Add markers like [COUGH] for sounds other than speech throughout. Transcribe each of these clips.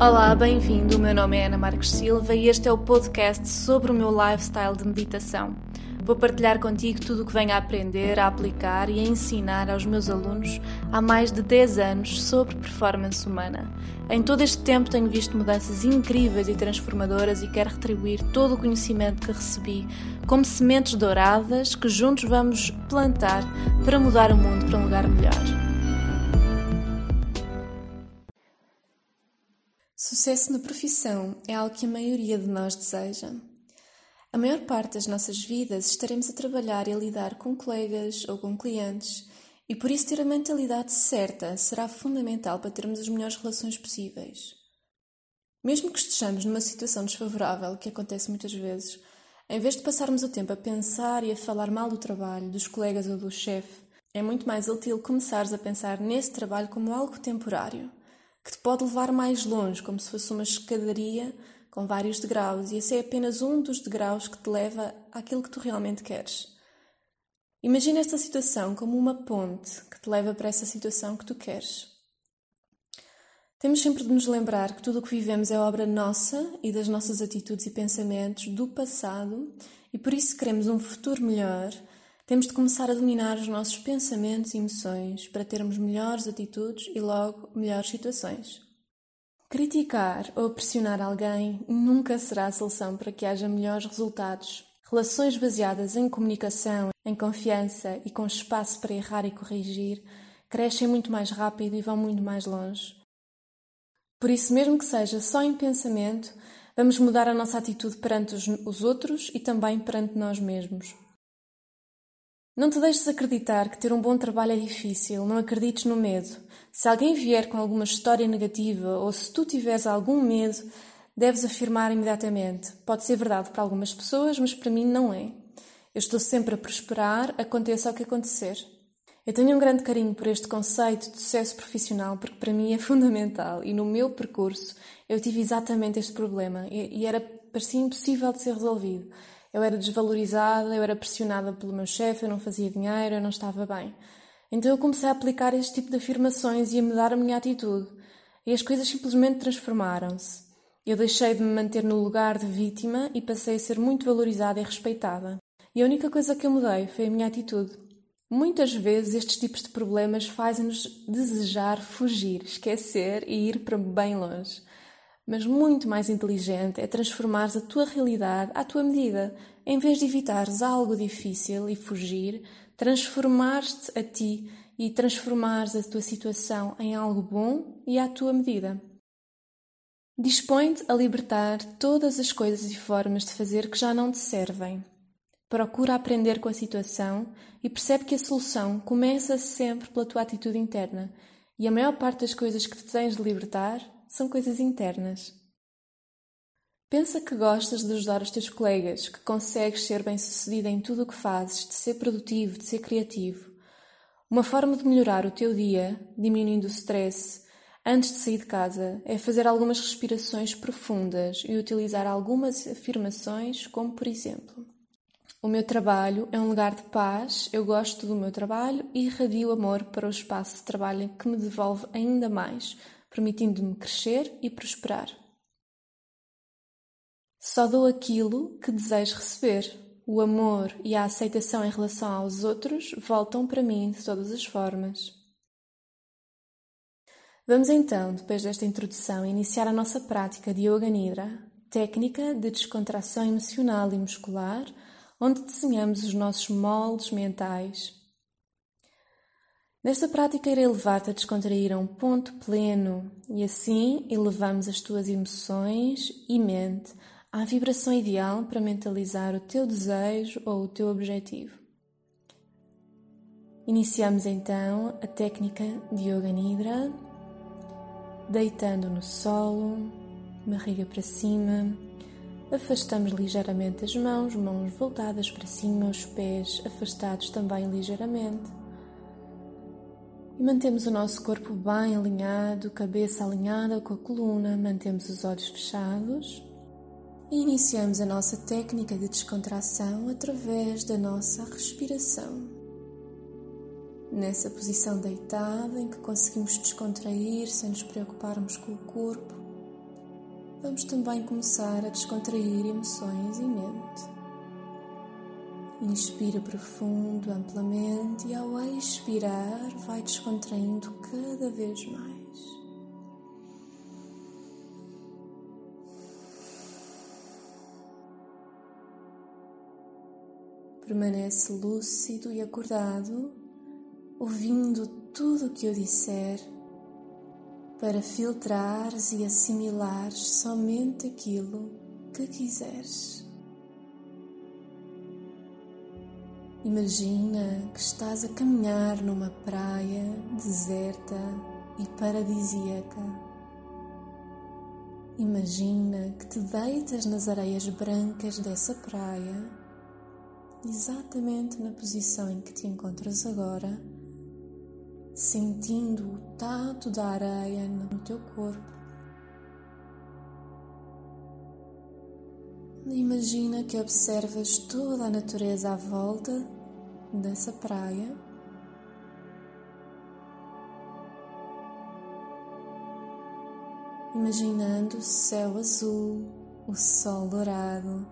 Olá, bem-vindo. O meu nome é Ana Marques Silva e este é o podcast sobre o meu lifestyle de meditação. Vou partilhar contigo tudo o que venho a aprender, a aplicar e a ensinar aos meus alunos há mais de 10 anos sobre performance humana. Em todo este tempo tenho visto mudanças incríveis e transformadoras e quero retribuir todo o conhecimento que recebi como sementes douradas que juntos vamos plantar para mudar o mundo para um lugar melhor. Sucesso na profissão é algo que a maioria de nós deseja. A maior parte das nossas vidas estaremos a trabalhar e a lidar com colegas ou com clientes, e por isso ter a mentalidade certa será fundamental para termos as melhores relações possíveis. Mesmo que estejamos numa situação desfavorável, que acontece muitas vezes, em vez de passarmos o tempo a pensar e a falar mal do trabalho, dos colegas ou do chefe, é muito mais útil começares a pensar nesse trabalho como algo temporário, que te pode levar mais longe, como se fosse uma escadaria com vários degraus, e esse é apenas um dos degraus que te leva àquilo que tu realmente queres. Imagina esta situação como uma ponte que te leva para essa situação que tu queres. Temos sempre de nos lembrar que tudo o que vivemos é obra nossa e das nossas atitudes e pensamentos do passado, e por isso queremos um futuro melhor. Temos de começar a dominar os nossos pensamentos e emoções para termos melhores atitudes e logo melhores situações. Criticar ou pressionar alguém nunca será a solução para que haja melhores resultados. Relações baseadas em comunicação, em confiança e com espaço para errar e corrigir crescem muito mais rápido e vão muito mais longe. Por isso, mesmo que seja só em pensamento, vamos mudar a nossa atitude perante os, outros e também perante nós mesmos. Não te deixes acreditar que ter um bom trabalho é difícil, não acredites no medo. Se alguém vier com alguma história negativa ou se tu tiveres algum medo, deves afirmar imediatamente. Pode ser verdade para algumas pessoas, mas para mim não é. Eu estou sempre a prosperar, aconteça o que acontecer. Eu tenho um grande carinho por este conceito de sucesso profissional porque para mim é [LAUGHS] fundamental e no meu percurso eu tive exatamente este problema e, era parecia impossível de ser resolvido. Eu era desvalorizada, eu era pressionada pelo meu chefe, eu não fazia dinheiro, eu não estava bem. Então eu comecei a aplicar este tipo de afirmações e a mudar a minha atitude. E as coisas simplesmente transformaram-se. Eu deixei de me manter no lugar de vítima e passei a ser muito valorizada e respeitada. E a única coisa que eu mudei foi a minha atitude. Muitas vezes estes tipos de problemas fazem-nos desejar fugir, esquecer e ir para bem longe. Mas muito mais inteligente é transformares a tua realidade à tua medida. Em vez de evitares algo difícil e fugir, transformar-te a ti e transformares a tua situação em algo bom e à tua medida. Dispõe-te a libertar todas as coisas e formas de fazer que já não te servem. Procura aprender com a situação e percebe que a solução começa sempre pela tua atitude interna e a maior parte das coisas que te tens de libertar são coisas internas. Pensa que gostas de ajudar os teus colegas, que consegues ser bem-sucedida em tudo o que fazes, de ser produtivo, de ser criativo. Uma forma de melhorar o teu dia, diminuindo o stress, antes de sair de casa, é fazer algumas respirações profundas e utilizar algumas afirmações, como por exemplo: O meu trabalho é um lugar de paz, eu gosto do meu trabalho e irradio amor para o espaço de trabalho que me devolve ainda mais permitindo-me crescer e prosperar. Só dou aquilo que desejo receber. O amor e a aceitação em relação aos outros voltam para mim de todas as formas. Vamos então, depois desta introdução, iniciar a nossa prática de Yoga Nidra, técnica de descontração emocional e muscular, onde desenhamos os nossos moldes mentais Nesta prática irei levar-te a descontrair a um ponto pleno e assim elevamos as tuas emoções e mente à vibração ideal para mentalizar o teu desejo ou o teu objetivo. Iniciamos então a técnica de Yoga Nidra, deitando no solo, barriga para cima, afastamos ligeiramente as mãos, mãos voltadas para cima, os pés afastados também ligeiramente e mantemos o nosso corpo bem alinhado, cabeça alinhada com a coluna, mantemos os olhos fechados e iniciamos a nossa técnica de descontração através da nossa respiração. Nessa posição deitada em que conseguimos descontrair sem nos preocuparmos com o corpo, vamos também começar a descontrair emoções e mente. Inspira profundo, amplamente e ao expirar vai descontraindo cada vez mais. Permanece lúcido e acordado, ouvindo tudo o que eu disser para filtrares e assimilares somente aquilo que quiseres. Imagina que estás a caminhar numa praia deserta e paradisíaca. Imagina que te deitas nas areias brancas dessa praia, exatamente na posição em que te encontras agora sentindo o tato da areia no teu corpo. Imagina que observas toda a natureza à volta dessa praia. Imaginando o céu azul, o sol dourado,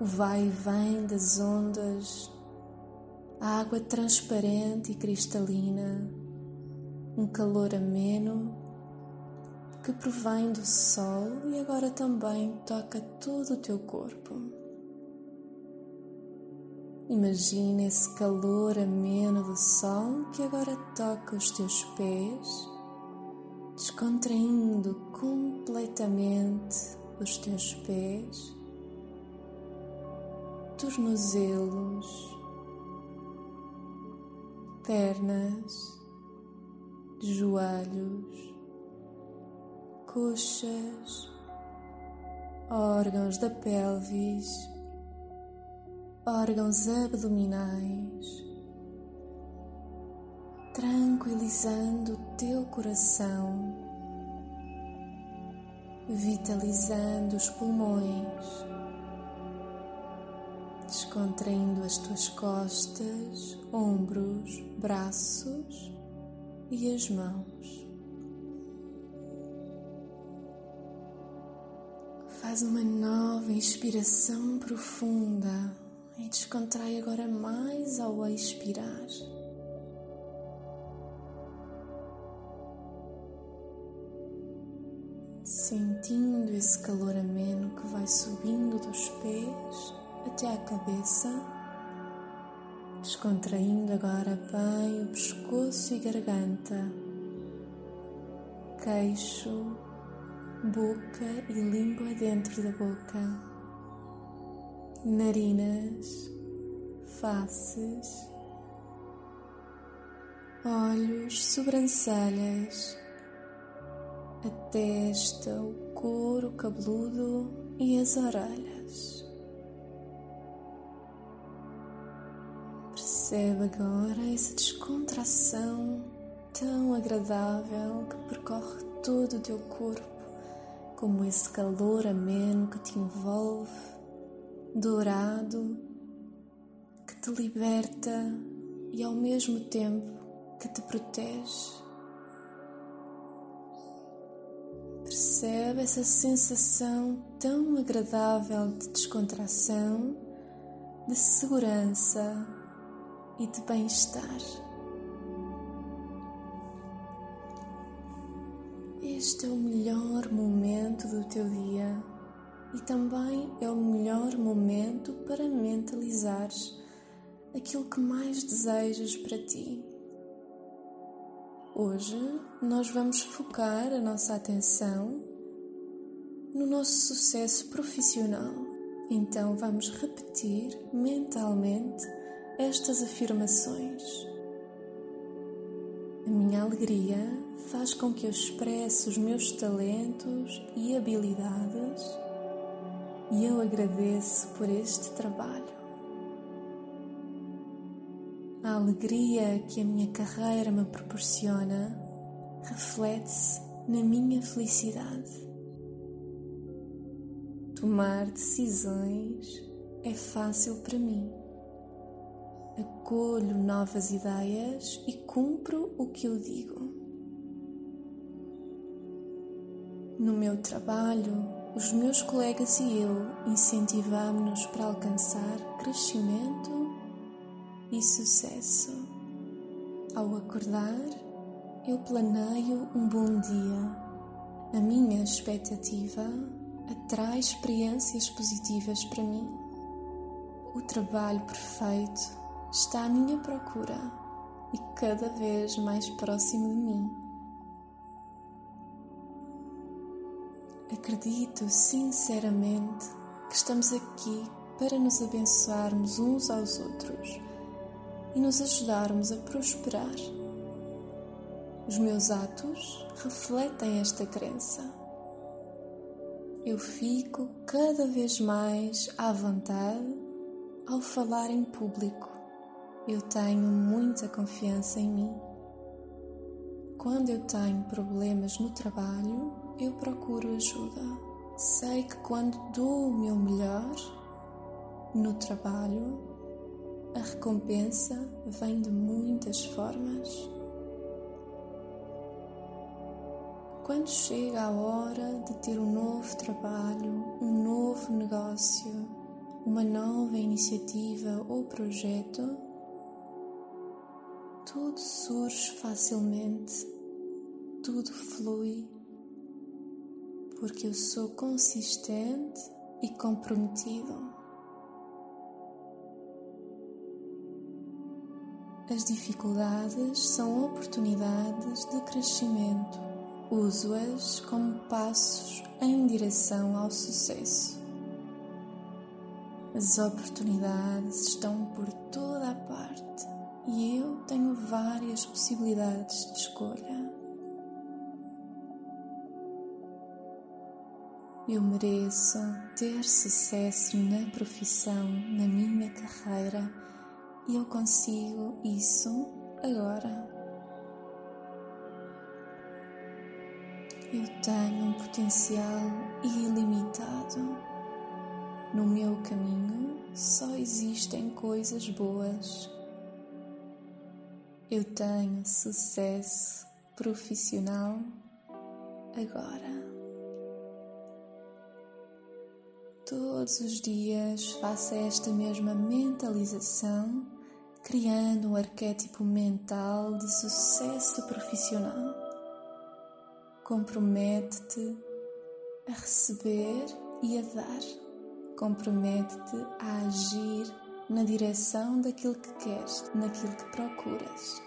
o vai e vem das ondas, a água transparente e cristalina um calor ameno que provém do sol e agora também toca todo o teu corpo. Imagina esse calor ameno do sol que agora toca os teus pés, descontraindo completamente os teus pés, tornozelos, pernas joelhos, coxas, órgãos da pelvis, órgãos abdominais, tranquilizando o teu coração, vitalizando os pulmões, descontraindo as tuas costas, ombros, braços e as mãos. Faz uma nova inspiração profunda e descontrai agora mais ao expirar. Sentindo esse calor ameno que vai subindo dos pés até à cabeça descontraindo agora bem o pescoço e garganta, queixo, boca e língua dentro da boca, narinas, faces, olhos, sobrancelhas, a testa, o couro cabeludo e as orelhas. Percebe agora essa descontração tão agradável que percorre todo o teu corpo, como esse calor ameno que te envolve, dourado, que te liberta e ao mesmo tempo que te protege. Percebe essa sensação tão agradável de descontração, de segurança e de bem-estar. Este é o melhor momento do teu dia e também é o melhor momento para mentalizares aquilo que mais desejas para ti. Hoje nós vamos focar a nossa atenção no nosso sucesso profissional. Então vamos repetir mentalmente estas afirmações. A minha alegria faz com que eu expresse os meus talentos e habilidades e eu agradeço por este trabalho. A alegria que a minha carreira me proporciona reflete-se na minha felicidade. Tomar decisões é fácil para mim acolho novas ideias e cumpro o que eu digo. No meu trabalho, os meus colegas e eu incentivamos-nos para alcançar crescimento e sucesso. Ao acordar, eu planeio um bom dia. A minha expectativa atrai experiências positivas para mim. O trabalho perfeito está à minha procura e cada vez mais próximo de mim. Acredito sinceramente que estamos aqui para nos abençoarmos uns aos outros e nos ajudarmos a prosperar. Os meus atos refletem esta crença. Eu fico cada vez mais à vontade ao falar em público. Eu tenho muita confiança em mim. Quando eu tenho problemas no trabalho, eu procuro ajuda. Sei que quando dou o meu melhor no trabalho, a recompensa vem de muitas formas. Quando chega a hora de ter um novo trabalho, um novo negócio, uma nova iniciativa ou projeto, tudo surge facilmente, tudo flui porque eu sou consistente e comprometido. As dificuldades são oportunidades de crescimento. Uso-as como passos em direção ao sucesso. As oportunidades estão por toda a parte e eu tenho várias possibilidades de escolha. Eu mereço ter sucesso na profissão, na minha carreira e eu consigo isso agora. Eu tenho um potencial ilimitado. No meu caminho só existem coisas boas. Eu tenho sucesso profissional agora. Todos os dias faça esta mesma mentalização, criando um arquétipo mental de sucesso profissional. Compromete-te a receber e a dar. Compromete-te a agir na direção daquilo que queres, naquilo que procuras.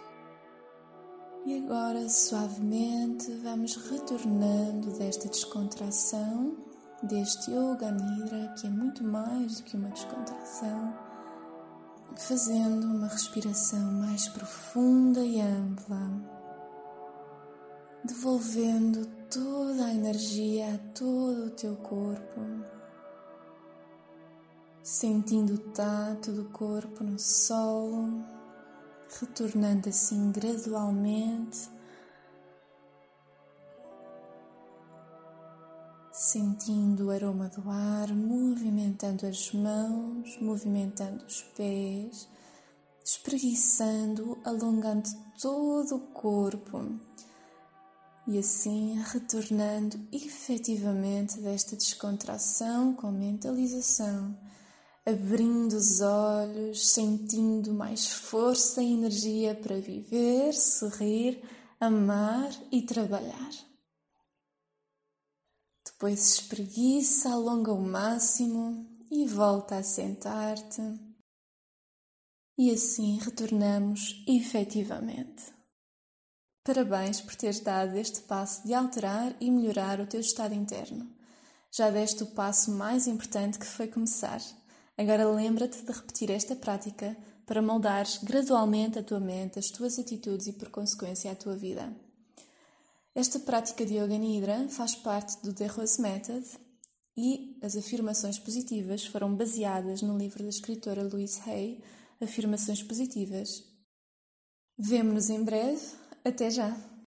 E agora, suavemente, vamos retornando desta descontração deste Yoga Nidra, que é muito mais do que uma descontração, fazendo uma respiração mais profunda e ampla, devolvendo toda a energia a todo o teu corpo, sentindo o tato do corpo no solo, retornando assim gradualmente sentindo o aroma do ar, movimentando as mãos, movimentando os pés, espreguiçando, alongando todo o corpo e assim retornando efetivamente desta descontração com mentalização, abrindo os olhos, sentindo mais força e energia para viver, sorrir, amar e trabalhar. Depois espreguiça, alonga o máximo e volta a sentar-te. E assim retornamos efetivamente. Parabéns por teres dado este passo de alterar e melhorar o teu estado interno. Já deste o passo mais importante que foi começar. Agora lembra-te de repetir esta prática para moldares gradualmente a tua mente, as tuas atitudes e, por consequência, a tua vida. Esta prática de Yoga Nidra faz parte do The Rose Method e as afirmações positivas foram baseadas no livro da escritora Louise Hay, Afirmações Positivas. Vemo-nos em breve. Até já!